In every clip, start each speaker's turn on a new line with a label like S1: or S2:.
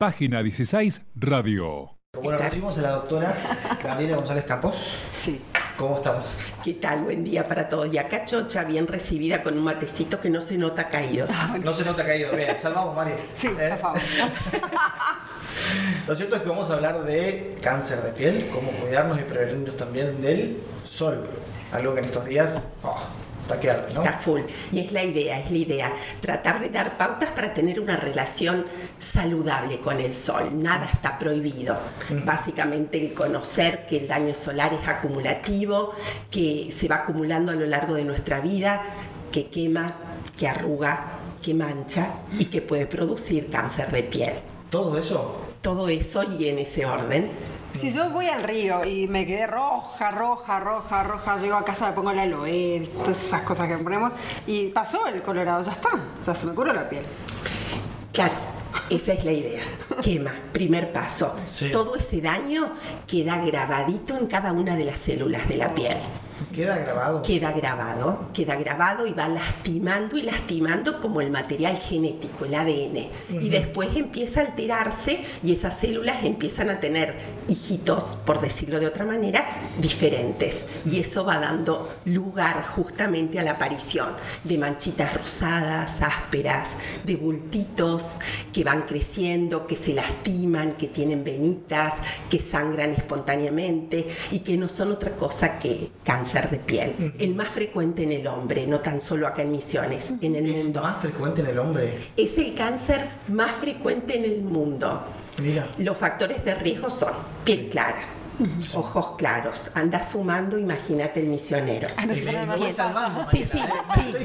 S1: Página 16 Radio.
S2: Bueno, recibimos a la doctora Gabriela González Campos.
S3: Sí.
S2: ¿Cómo estamos?
S3: ¿Qué tal? Buen día para todos. Y acá Chocha, bien recibida con un matecito que no se nota caído.
S2: No se nota caído. Bien, salvamos, Mario.
S3: Sí,
S2: ¿Eh?
S3: zafamos.
S2: Lo cierto es que vamos a hablar de cáncer de piel, cómo cuidarnos y prevenirnos también del sol. Algo que en estos días oh, está que arde, ¿no?
S3: Está full. Y es la idea, es la idea. Tratar de dar pautas para tener una relación saludable con el sol. Nada está prohibido. Básicamente el conocer que el daño solar es acumulativo, que se va acumulando a lo largo de nuestra vida, que quema, que arruga, que mancha y que puede producir cáncer de piel.
S2: Todo eso
S3: Todo eso y en ese orden
S4: Si yo voy al río y me quedé roja, roja, roja, roja, llego a casa, me pongo la aloe, todas esas cosas que ponemos, y pasó el colorado, ya está, ya se me curó la piel.
S3: Claro, esa es la idea. Quema, primer paso.
S2: Sí.
S3: Todo ese daño queda grabadito en cada una de las células de la piel.
S2: Queda grabado.
S3: Queda grabado, queda grabado y va lastimando y lastimando como el material genético, el ADN. Y después empieza a alterarse y esas células empiezan a tener hijitos, por decirlo de otra manera, diferentes. Y eso va dando lugar justamente a la aparición de manchitas rosadas, ásperas, de bultitos que van creciendo, que se lastiman, que tienen venitas, que sangran espontáneamente y que no son otra cosa que cáncer de piel. El más frecuente en el hombre, no tan solo acá en Misiones, en el
S2: Es
S3: mundo.
S2: más frecuente en el hombre.
S3: Es el cáncer más frecuente en el mundo.
S2: Mira.
S3: Los factores de riesgo son piel clara, ojos claros, anda sumando, imagínate el misionero.
S4: Ah,
S2: Y
S4: pero
S2: me salvando,
S3: Sí, sí,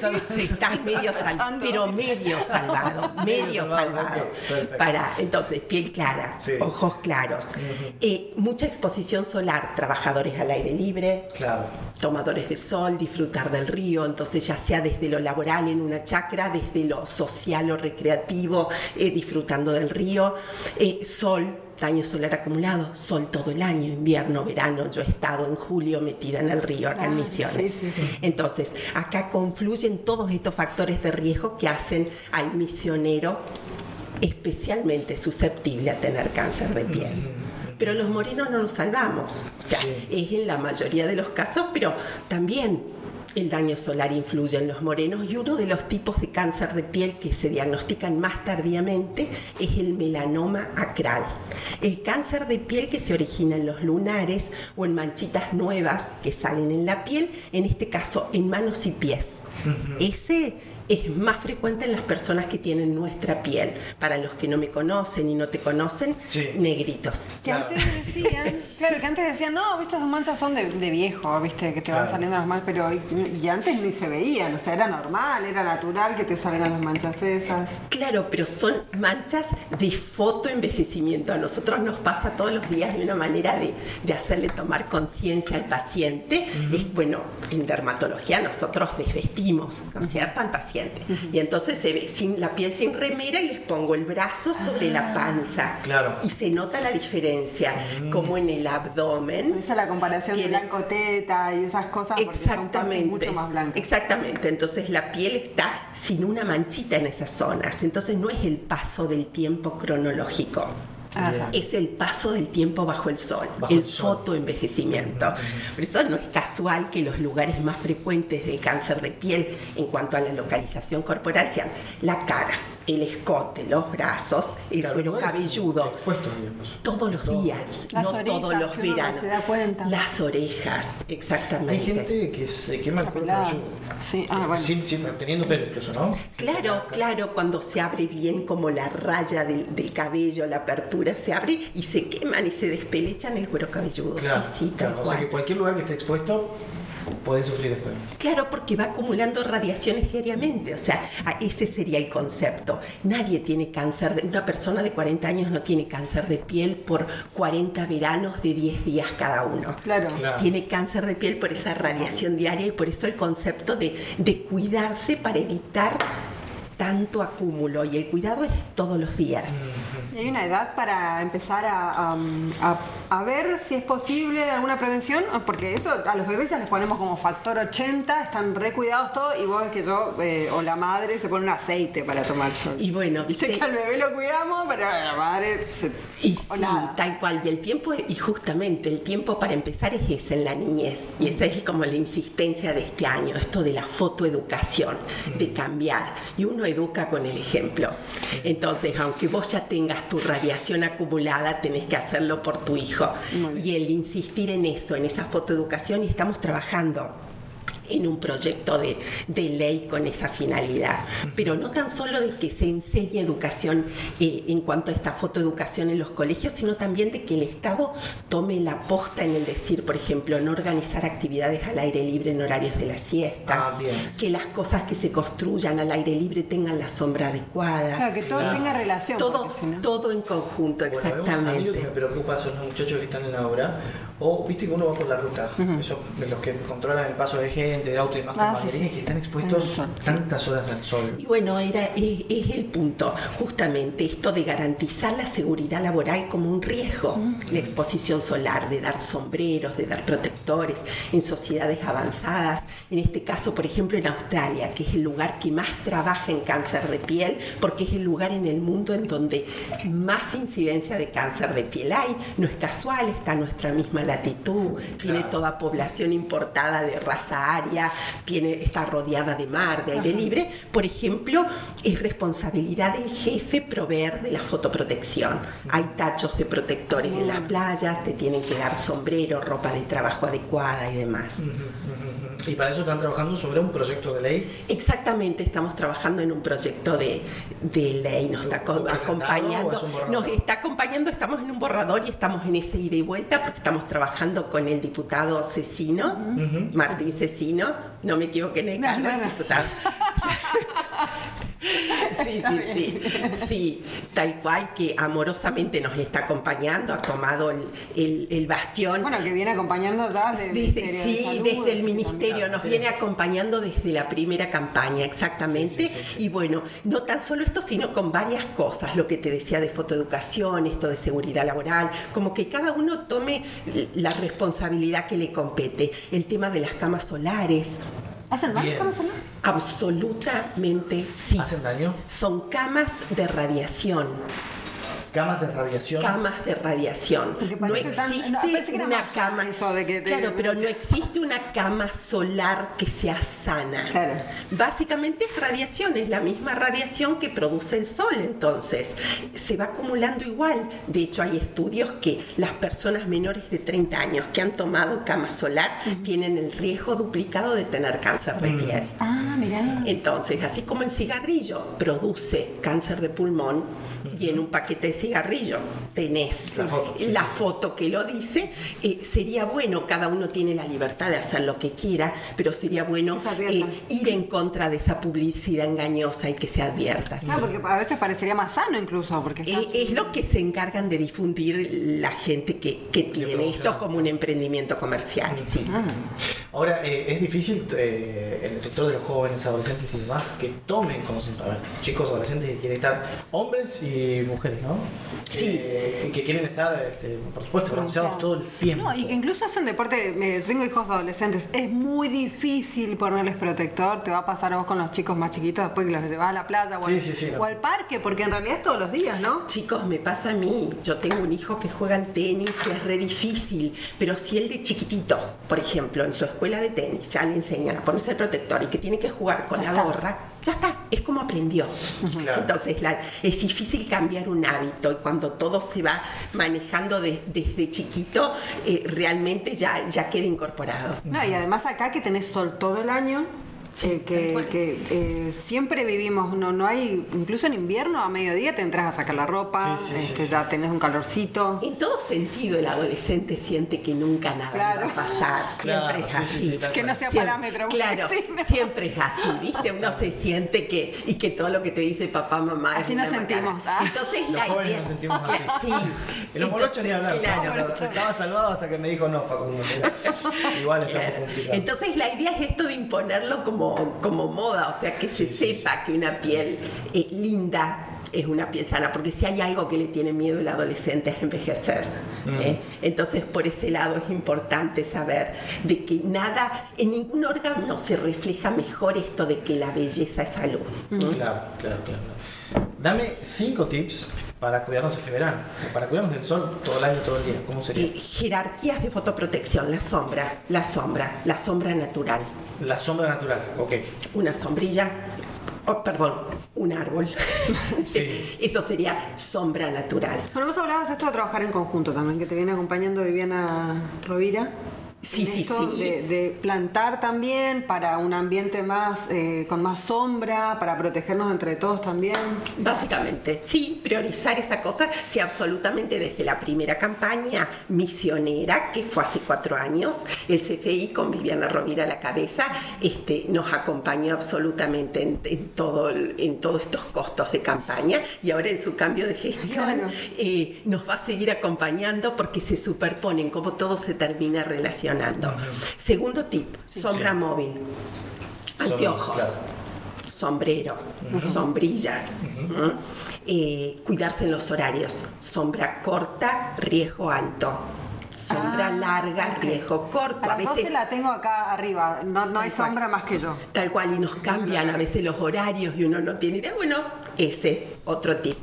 S3: sí, sí, estás medio salvado, pero medio salvado, medio
S2: salvado.
S3: Para, entonces, piel clara,
S2: Sí.
S3: ojos claros, Eh, mucha exposición solar, trabajadores al aire libre,
S2: Claro.
S3: tomadores de sol, disfrutar del río, entonces ya sea desde lo laboral en una chacra, desde lo social o recreativo, eh, disfrutando del río, Eh, sol, daño solar acumulado, sol todo el año, invierno, verano, yo he estado en julio metida en el río acá en
S4: Ah,
S3: Misiones.
S4: sí, sí, sí.
S3: Entonces, acá confluyen todos estos factores de riesgo que hacen al misionero especialmente susceptible a tener cáncer de piel. Pero los morenos no nos salvamos. O sea, es en la mayoría de los casos, pero también el daño solar influye en los morenos y uno de los tipos de cáncer de piel que se diagnostican más tardíamente es el melanoma acral. El cáncer de piel que se origina en los lunares o en manchitas nuevas que salen en la piel, en este caso en manos y pies. Ese es más frecuente en las personas que tienen nuestra piel. Para los que no me conocen y no te conocen,
S2: Sí.
S3: negritos.
S4: Que
S2: Claro.
S4: antes decían, claro, que antes decían, no, viste, esas manchas son de, de viejo, viste, que te van saliendo las manchas, pero y, y antes ni se veían, o sea, era normal, era natural que te salgan las manchas esas.
S3: Claro, pero son manchas de fotoenvejecimiento. A nosotros nos pasa todos los días de una manera de, de hacerle tomar conciencia al paciente. Es bueno, en dermatología nosotros desvestimos, ¿no es cierto?, al paciente. Y entonces se ve sin la piel sin remera y les pongo el brazo sobre la panza.
S2: Claro.
S3: Y se nota la diferencia, como en el abdomen.
S4: Esa es la comparación de
S3: Tiene-
S4: blanco teta y esas cosas, porque son partes
S3: Exactamente.
S4: mucho más blancas.
S3: Exactamente. Entonces la piel está sin una manchita en esas zonas. Entonces no es el paso del tiempo cronológico.
S4: Ajá.
S3: Es el paso del tiempo bajo el sol,
S2: Bajo
S3: el
S2: el sol.
S3: fotoenvejecimiento. Por eso no es casual que los lugares más frecuentes de cáncer de piel en cuanto a la localización corporal sean la cara, el escote, los brazos, el
S2: Claro,
S3: cuero cabelludo.
S2: Expuestos, digamos.
S3: Todos los días,
S4: Las
S3: no
S4: orejas,
S3: todos los
S4: no
S3: veranos.
S4: se da cuenta.
S3: Las orejas, exactamente.
S2: Hay gente que se quema el cuero cabelludo.
S4: Sí, ah, bueno.
S2: Sin, sin- teniendo pelo incluso, ¿no?
S3: Claro, claro, cuando se abre bien como la raya del, del cabello, la apertura se abre y se queman y se despelechan el cuero cabelludo.
S2: Claro,
S3: sí, sí, tal
S2: claro. O sea que cualquier lugar que esté expuesto puede sufrir esto.
S3: Claro, porque va acumulando radiaciones diariamente, o sea, ese sería el concepto. Nadie tiene cáncer, de, una persona de 40 años no tiene cáncer de piel por 40 veranos de 10 días cada uno.
S4: Claro.
S2: Claro.
S3: Tiene cáncer de piel por esa radiación diaria y por eso el concepto de, de cuidarse para evitar tanto acúmulo. Y el cuidado es todos los días.
S4: ¿Y hay una edad para empezar a, a a ver si es posible alguna prevención, porque eso a los bebés ya les ponemos como factor 80, están recuidados todos, y vos ves que yo, eh, o la madre, se pone un aceite para tomar sol.
S3: Y bueno,
S4: Viste que al bebé lo cuidamos, pero a la madre se...
S3: Y
S4: o
S3: sí,
S4: nada.
S3: tal cual. Y el tiempo, y justamente el tiempo para empezar es ese en la niñez. Y esa es como la insistencia de este año, esto de la fotoeducación, de cambiar. Y uno educa con el ejemplo. Entonces, aunque vos ya tengas tu radiación acumulada, tenés que hacerlo por tu hijo. Y el insistir en eso, en esa fotoeducación, y estamos trabajando en un proyecto de, de ley con esa finalidad. Pero no tan solo de que se enseñe educación eh, en cuanto a esta fotoeducación en los colegios, sino también de que el Estado tome la posta en el decir, por ejemplo, no organizar actividades al aire libre en horarios de la siesta,
S2: Ah, bien.
S3: que las cosas que se construyan al aire libre tengan la sombra adecuada.
S4: Claro, que todo
S2: Claro.
S4: tenga relación.
S3: Todo,
S4: porque si no-
S3: todo en conjunto,
S2: Bueno, vemos a mí lo que me
S3: exactamente.
S2: preocupa son los muchachos que están en la obra. O viste que uno va por la ruta. Eso, de los que controlan el paso de de auto y demás
S4: Ah, sí, sí.
S2: que están
S4: En
S2: expuestos tantas horas al sol.
S3: Y bueno, era, es, es el punto, justamente esto de garantizar la seguridad laboral como un riesgo, la exposición solar, de dar sombreros, de dar protectores en sociedades avanzadas, en este caso, por ejemplo, en Australia, que es el lugar que más trabaja en cáncer de piel, porque es el lugar en el mundo en donde más incidencia de cáncer de piel hay, no es casual, está a nuestra misma latitud, tiene toda población importada de raza tiene, está rodeada de mar, de aire libre. Por ejemplo, es responsabilidad del jefe proveer de la fotoprotección. Hay tachos de protectores en las playas, te tienen que dar sombrero, ropa de trabajo adecuada y demás.
S2: Y para eso están trabajando sobre un proyecto de ley.
S3: Exactamente, estamos trabajando en un proyecto de, de ley, nos está
S2: ¿Fue
S3: co-
S2: presentado o
S3: acompañando,
S2: es
S3: nos está acompañando, estamos en un borrador y estamos en ese ida y vuelta porque estamos trabajando con el diputado Cecino, Martín Cecino, no me equivoqué en el
S4: No,
S3: cargo,
S4: no,
S3: el
S4: no.
S3: diputado. Sí, sí, sí, sí, tal cual que amorosamente nos está acompañando, ha tomado el, el- el bastión.
S4: Bueno, que viene acompañando ya desde, el
S3: Desde-
S4: de
S3: sí,
S4: Salud,
S3: desde el ministerio nos viene acompañando desde la primera campaña, exactamente.
S2: Sí, sí, sí, sí.
S3: Y bueno, no tan solo esto, sino con varias cosas, lo que te decía de fotoeducación, esto de seguridad laboral, como que cada uno tome la responsabilidad que le compete. El tema de las camas solares,
S4: ¿Hacen. ¿Cómo hacen mal?
S3: Absolutamente sí.
S2: ¿Hacen daño?
S3: Son camas de radiación.
S2: Camas de radiación.
S3: camas de radiación. No
S4: tan-
S3: existe
S4: no,
S3: una cama.
S4: eso de que te-
S3: claro, pero no existe una cama solar que sea sana.
S4: Claro.
S3: Básicamente es radiación, es la misma radiación que produce el sol, entonces se va acumulando igual. De hecho, hay estudios que las personas menores de 30 años que han tomado cama solar tienen el riesgo duplicado de tener cáncer de piel.
S4: Ah, mirá.
S3: Entonces, así como el cigarrillo produce cáncer de pulmón y en un paquete de cigarrillo tenés
S2: La foto, sí,
S3: la
S2: sí, sí.
S3: foto que lo dice, eh, sería bueno, cada uno tiene la libertad de hacer lo que quiera, pero sería bueno eh, ir en contra de esa publicidad engañosa y que se advierta.
S4: Ah, porque a veces parecería más sano incluso, porque
S3: Eh, es lo que se encargan de difundir la gente que, que tiene esto como un emprendimiento comercial, sí.
S2: Ahora, eh, es difícil eh, en el sector de los jóvenes, adolescentes y demás que tomen conciencia. A ver, chicos, adolescentes que quieren estar, hombres y mujeres, ¿no?
S3: Sí.
S2: Eh, que quieren estar, este, por supuesto, bronceados todo el tiempo.
S4: No, y que incluso hacen deporte. me- tengo hijos adolescentes. Es muy difícil ponerles protector. Te va a pasar a vos con los chicos más chiquitos después que los llevas a la playa o,
S2: Sí,
S4: al,
S2: sí, sí, no.
S4: o al parque, porque en realidad es todos los días, ¿no?
S3: Chicos, me pasa a mí. Yo tengo un hijo que juega al tenis y es re difícil. Pero si él de chiquitito, por ejemplo, en su escuela de tenis, ya le enseñan a ponerse el protector y que tiene que jugar con
S4: Ya
S3: la
S4: está.
S3: gorra, ya está. Es como aprendió.
S2: Claro.
S3: Entonces, la- es difícil cambiar un hábito y cuando todo se va manejando de- desde chiquito, eh, realmente ya, ya queda incorporado.
S4: No, y además acá que tenés sol todo el año. Eh,
S3: tal
S4: que, eh, siempre vivimos, no, no hay, incluso en invierno a mediodía te entras a sacar la ropa,
S2: Sí, sí, sí,
S4: este,
S2: sí.
S4: ya tenés un calorcito.
S3: En todo sentido, el adolescente siente que nunca nada
S4: Claro.
S3: va a pasar. Siempre
S2: Claro,
S3: es
S2: sí, sí,
S3: así.
S2: sí,
S4: Que no sea
S3: Siempre-
S4: parámetro.
S3: Claro, siempre es así, ¿viste? Uno se siente que, y que todo lo que te dice papá, mamá es
S4: Así
S3: una
S4: nos sentimos, ah.
S3: Entonces,
S2: Los
S3: la
S2: jóvenes
S3: idea-
S2: nos sentimos así.
S3: Sí.
S2: En los morochos ni hablar.
S3: claro,
S2: Estaba- salvado hasta que me dijo no, Facundo. Igual estamos complicados.
S3: Entonces la idea es esto de imponerlo como, como moda, o sea, que se
S2: Sí, sí,
S3: sepa que una piel eh, linda es una piel sana, porque si hay algo que le tiene miedo el adolescente es envejecer. ¿eh? Entonces, por ese lado es importante saber de que nada, en ningún órgano se refleja mejor esto de que la belleza es salud.
S2: Claro, claro, claro. Dame cinco tips para cuidarnos este verano, para cuidarnos del sol todo el año, todo el día. ¿Cómo sería?
S3: Eh, jerarquías de fotoprotección, la sombra, la sombra, la sombra natural.
S2: La sombra natural, ok.
S3: Una sombrilla, oh, perdón, un árbol.
S2: Sí.
S3: Eso sería sombra natural.
S4: Bueno, vos hablabas esto de trabajar en conjunto también, que te viene acompañando Viviana Rovira.
S3: Sí, sí,
S4: esto
S3: sí.
S4: De, de plantar también para un ambiente más eh, con más sombra, para protegernos entre todos también.
S3: Básicamente, sí, priorizar esa cosa, sí, absolutamente desde la primera campaña misionera, que fue hace cuatro años, el CFI con Viviana Rovira a la cabeza, este, nos acompañó absolutamente en, en todo, el- en todos estos costos de campaña y ahora en su cambio de gestión
S4: Claro.
S3: eh, nos va a seguir acompañando porque se superponen, como todo se termina relacionando. Segundo tip, sombra móvil, anteojos
S2: claro.
S3: sombrero, sombrilla. Eh, cuidarse en los horarios, sombra corta, riesgo alto, sombra
S4: Ah,
S3: larga, riesgo corto.
S4: A
S3: A
S4: las 12
S3: veces
S4: la tengo acá arriba, no, no hay
S3: cual.
S4: sombra más que yo.
S3: tal cual y nos cambian a veces los horarios y uno no tiene idea. Bueno, ese otro tip.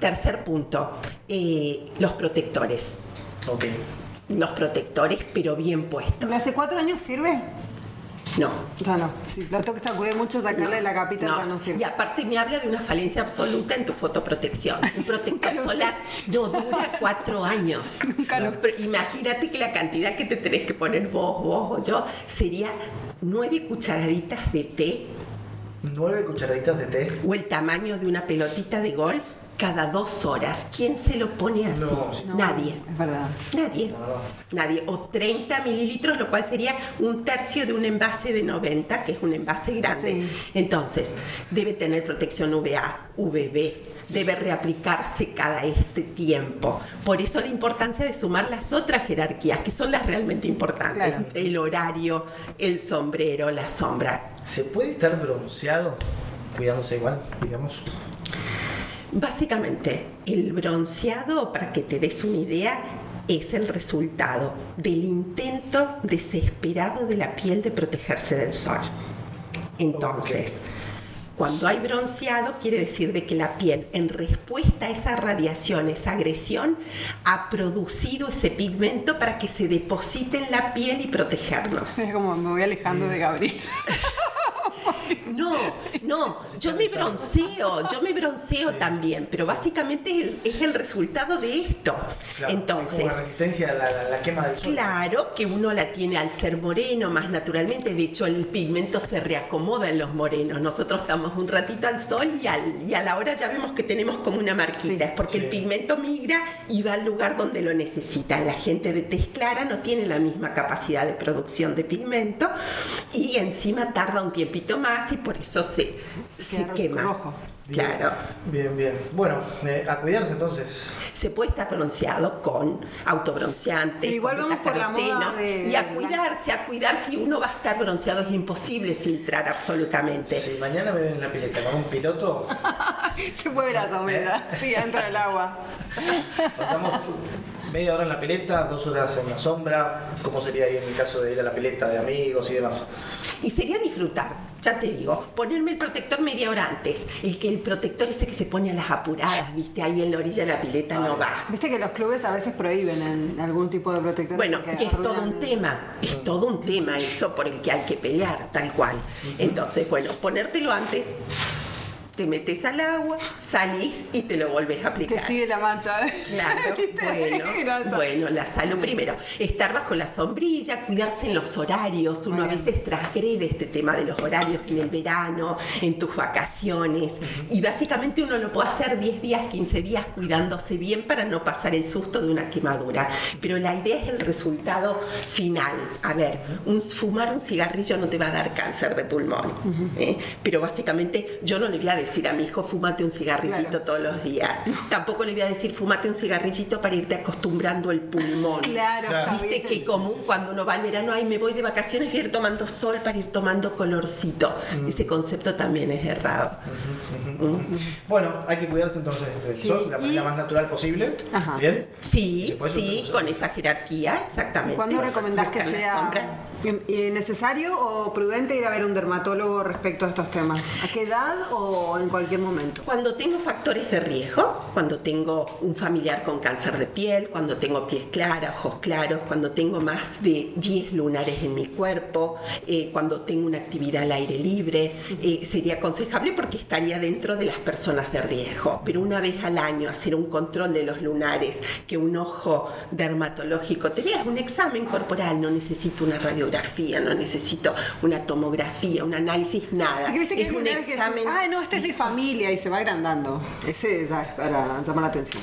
S3: Tercer punto, eh, los protectores.
S2: Ok.
S3: Los protectores, pero bien puestos.
S4: ¿De hace cuatro años sirve?
S3: No.
S4: Ya no. Si lo tengo que sacudir mucho, sacarle la capita ya no sirve.
S3: Y aparte me habla de una falencia absoluta en tu fotoprotección. Un protector solar no dura cuatro años.
S4: Nunca
S3: Pero imagínate que la cantidad que te tenés que poner vos, vos o yo sería nueve cucharaditas de té
S2: Nueve cucharaditas de té.
S3: o el tamaño de una pelotita de golf cada dos horas. ¿Quién se lo pone así?
S2: No,
S4: No,
S3: Nadie.
S4: Es verdad.
S3: Nadie.
S2: No.
S3: Nadie. O 30 mililitros, lo cual sería un tercio de un envase de 90, que es un envase grande.
S4: Sí.
S3: Entonces, debe tener protección UVA, UVB. Debe reaplicarse cada este tiempo. Por eso la importancia de sumar las otras jerarquías, que son las realmente importantes.
S4: Claro.
S3: El horario, el sombrero, la sombra.
S2: ¿Se puede estar bronceado cuidándose igual, digamos?
S3: Básicamente, el bronceado, para que te des una idea, es el resultado del intento desesperado de la piel de protegerse del sol. Entonces, cuando hay bronceado, quiere decir de que la piel, en respuesta a esa radiación, esa agresión, ha producido ese pigmento para que se deposite en la piel y protegernos.
S4: Es como me voy alejando de Gabriel.
S3: No, no, yo me bronceo, yo me bronceo también, pero básicamente es el, es el resultado de esto.
S2: Claro,
S3: Entonces,
S2: Es como la resistencia a la, la- la quema del sol.
S3: Claro que uno la tiene al ser moreno más naturalmente, de hecho el pigmento se reacomoda en los morenos. Nosotros estamos un ratito al sol y, al- y a la hora ya vemos que tenemos como una marquita,
S4: Sí.
S3: es porque
S2: Sí.
S3: el pigmento migra y va al lugar donde lo necesita. La gente de tez clara no tiene la misma capacidad de producción de pigmento y encima tarda un tiempito más y por eso se, se quema.
S4: rojo.
S2: Bien,
S3: Claro.
S2: Bien, bien. Bueno, eh, a cuidarse entonces.
S3: Se puede estar bronceado con autobronceantes,
S4: igual
S3: con
S4: vamos por la moda
S3: betacarotenos,
S4: de-
S3: y a cuidarse, a cuidarse. Y uno va a estar bronceado, es imposible filtrar absolutamente.
S2: Si mañana me ven en la pileta con un piloto,
S4: Se mueve la sombra, sí, dentro del agua.
S2: pasamos media hora en la pileta, dos horas en la sombra. ¿Cómo sería ahí en el caso de ir a la pileta de amigos y demás?
S3: Y sería disfrutar, ya te digo, ponerme el protector media hora antes. El que el protector ese que se pone a las apuradas, viste, ahí en la orilla de la pileta no va.
S4: Viste que los clubes a veces prohíben en algún tipo de protector.
S3: Bueno, y es todo un tema, es todo un tema eso por el que hay que pelear, tal cual. Entonces, bueno, ponértelo antes, te metes al agua, salís y te lo volvés a
S4: Te
S3: aplicar.
S4: sigue la mancha. ¿eh?
S3: Claro, bueno, bueno, la salud primero. Estar bajo la sombrilla, cuidarse en los horarios. Uno a veces transgrede este tema de los horarios en el verano, en tus vacaciones. Y básicamente uno lo puede hacer 10 días, 15 días cuidándose bien para no pasar el susto de una quemadura. Pero la idea es el resultado final. A ver, un, fumar un cigarrillo no te va a dar cáncer de pulmón. ¿eh? Pero básicamente yo no le voy a decir decir a mi hijo, fúmate un cigarrillito
S4: Claro.
S3: todos los días. Tampoco le voy a decir, fúmate un cigarrillito para irte acostumbrando el pulmón.
S4: Claro,
S3: Viste que común cuando uno va al verano, ay, me voy de vacaciones y ir tomando sol para ir tomando colorcito.
S2: Mm.
S3: Ese concepto también es errado.
S2: Bueno, hay que cuidarse entonces del
S4: Sí,
S2: sol de la manera
S4: y-
S2: más natural posible.
S4: Ajá.
S2: Bien.
S3: Sí, sí, con esa jerarquía, exactamente.
S4: ¿Cuándo recomendás que sea
S3: sombra.
S4: Eh, necesario o prudente ir a ver un dermatólogo respecto a estos temas? ¿A qué edad o en cualquier momento?
S3: Cuando tengo factores de riesgo, cuando tengo un familiar con cáncer de piel, cuando tengo piel clara, ojos claros, cuando tengo más de 10 lunares en mi cuerpo, eh, cuando tengo una actividad al aire libre, eh, sería aconsejable porque estaría dentro de las personas de riesgo. Pero una vez al año hacer un control de los lunares, que un ojo dermatológico te es un examen corporal, no necesito una radiografía, no necesito una tomografía, un análisis, nada.
S4: Porque viste que
S3: es un
S4: que
S3: examen.
S4: ay no, este es de familia y se va agrandando. Ese ya es para llamar la atención.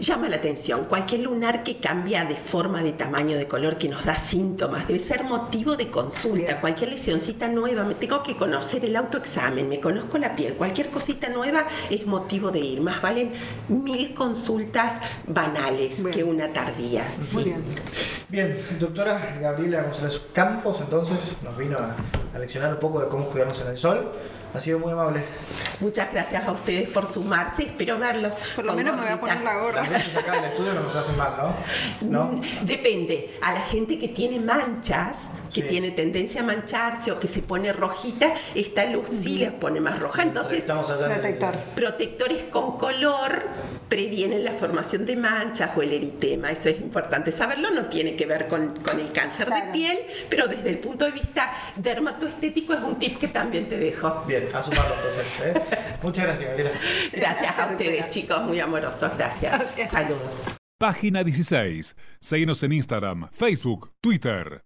S3: Llama la atención. Cualquier lunar que cambia de forma, de tamaño, de color, que nos da síntomas, debe ser motivo de consulta.
S4: Bien.
S3: Cualquier lesioncita nueva, me tengo que conocer el autoexamen, me conozco la piel. Cualquier cosita nueva es motivo de ir. Más valen mil consultas banales
S4: Bien.
S3: que una tardía.
S4: Muy
S3: sí.
S4: bien.
S2: Bien, doctora Gabriela González Campos, entonces nos vino a, a leccionar un poco de cómo cuidarnos en el sol. Ha sido muy amable.
S3: Muchas gracias a ustedes por sumarse. Espero verlos.
S4: Por lo menos me voy a poner la gorra.
S2: Las veces acá en el estudio no nos hacen mal, ¿no? ¿No?
S3: Depende. A la gente que tiene manchas, que
S2: Sí.
S3: tiene tendencia a mancharse o que se pone rojita, esta luz sí les pone más roja. Entonces,
S4: Protector.
S3: protectores con color previenen la formación de manchas o el eritema. Eso es importante saberlo. No tiene que ver con, con el cáncer
S4: Claro.
S3: de piel, pero desde el punto de vista dermatoestético es un tip que también te dejo.
S2: Bien, a sumarlo entonces. ¿eh? Muchas gracias, Gabriela.
S3: Gracias a ustedes, chicos, muy amorosos. Gracias.
S4: Gracias.
S3: Saludos.
S1: Página 16. Síguenos en Instagram, Facebook, Twitter.